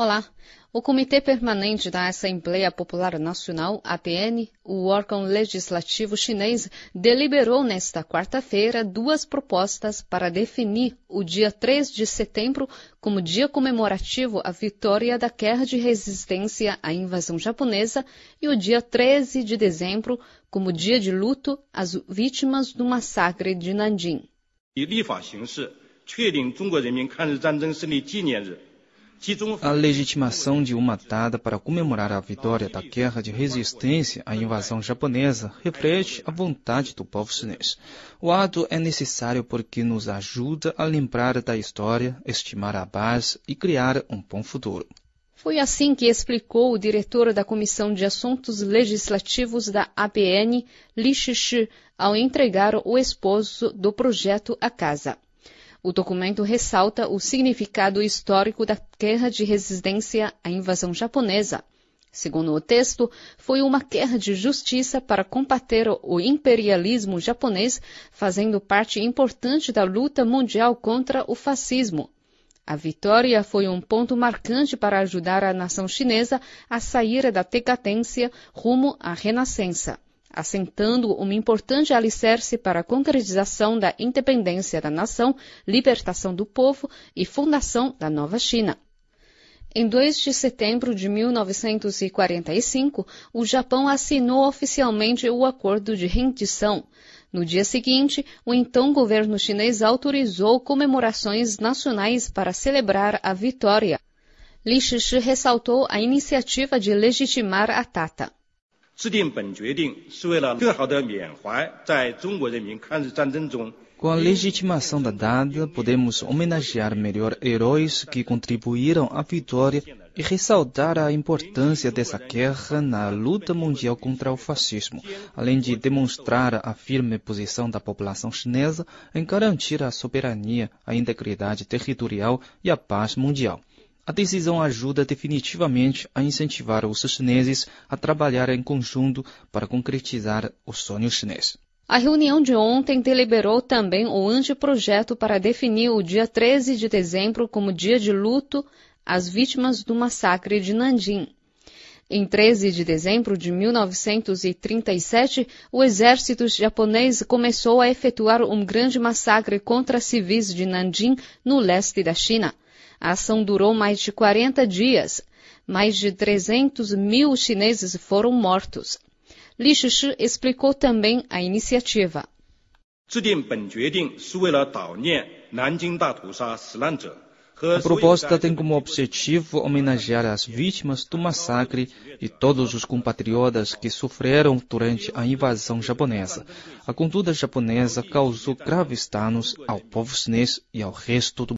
Olá. O Comitê Permanente da Assembleia Popular Nacional, APN, o órgão legislativo chinês, deliberou nesta quarta-feira duas propostas para definir o dia 3 de setembro como dia comemorativo à vitória da guerra de resistência à invasão japonesa e o dia 13 de dezembro como dia de luto às vítimas do massacre de Nanjing. 以立法形式确定中国人民抗日战争胜利纪念日。 A legitimação de uma data para comemorar a vitória da guerra de resistência à invasão japonesa reflete a vontade do povo chinês. O ato é necessário porque nos ajuda a lembrar da história, estimar a base e criar um bom futuro. Foi assim que explicou o diretor da Comissão de Assuntos Legislativos da APN, Li Shishi, ao entregar o esposo do projeto à casa. O documento ressalta o significado histórico da guerra de resistência à invasão japonesa. Segundo o texto, foi uma guerra de justiça para combater o imperialismo japonês, fazendo parte importante da luta mundial contra o fascismo. A vitória foi um ponto marcante para ajudar a nação chinesa a sair da decadência rumo à renascença assentando um importante alicerce para a concretização da independência da nação, libertação do povo e fundação da nova China. Em 2 de setembro de 1945, o Japão assinou oficialmente o acordo de rendição. No dia seguinte, o então governo chinês autorizou comemorações nacionais para celebrar a vitória. Li Shishi ressaltou a iniciativa de legitimar a data. 制定本决定是为了更好地缅怀在中国人民抗日战争中 Com a legitimação da data, podemos homenagear melhor heróis que contribuíram à vitória e ressaltar a importância dessa guerra na luta mundial contra o fascismo, além de demonstrar a firme posição da população chinesa em garantir a soberania, a integridade territorial e a paz mundial. A decisão ajuda definitivamente a incentivar os chineses a trabalhar em conjunto para concretizar o sonho chinês. A reunião de ontem deliberou também o anteprojeto para definir o dia 13 de dezembro como dia de luto às vítimas do massacre de Nanjing. Em 13 de dezembro de 1937, o exército japonês começou a efetuar um grande massacre contra civis de Nanjing, no leste da China. A ação durou mais de 40 dias. Mais de 300 mil chineses foram mortos. Li Shishi explicou também a iniciativa. 制定本决定是为了悼念南京大屠杀死难者 A proposta tem como objetivo homenagear as vítimas do massacre e todos os compatriotas que sofreram durante a invasão japonesa. A conduta japonesa causou graves danos ao povo chinês e ao resto do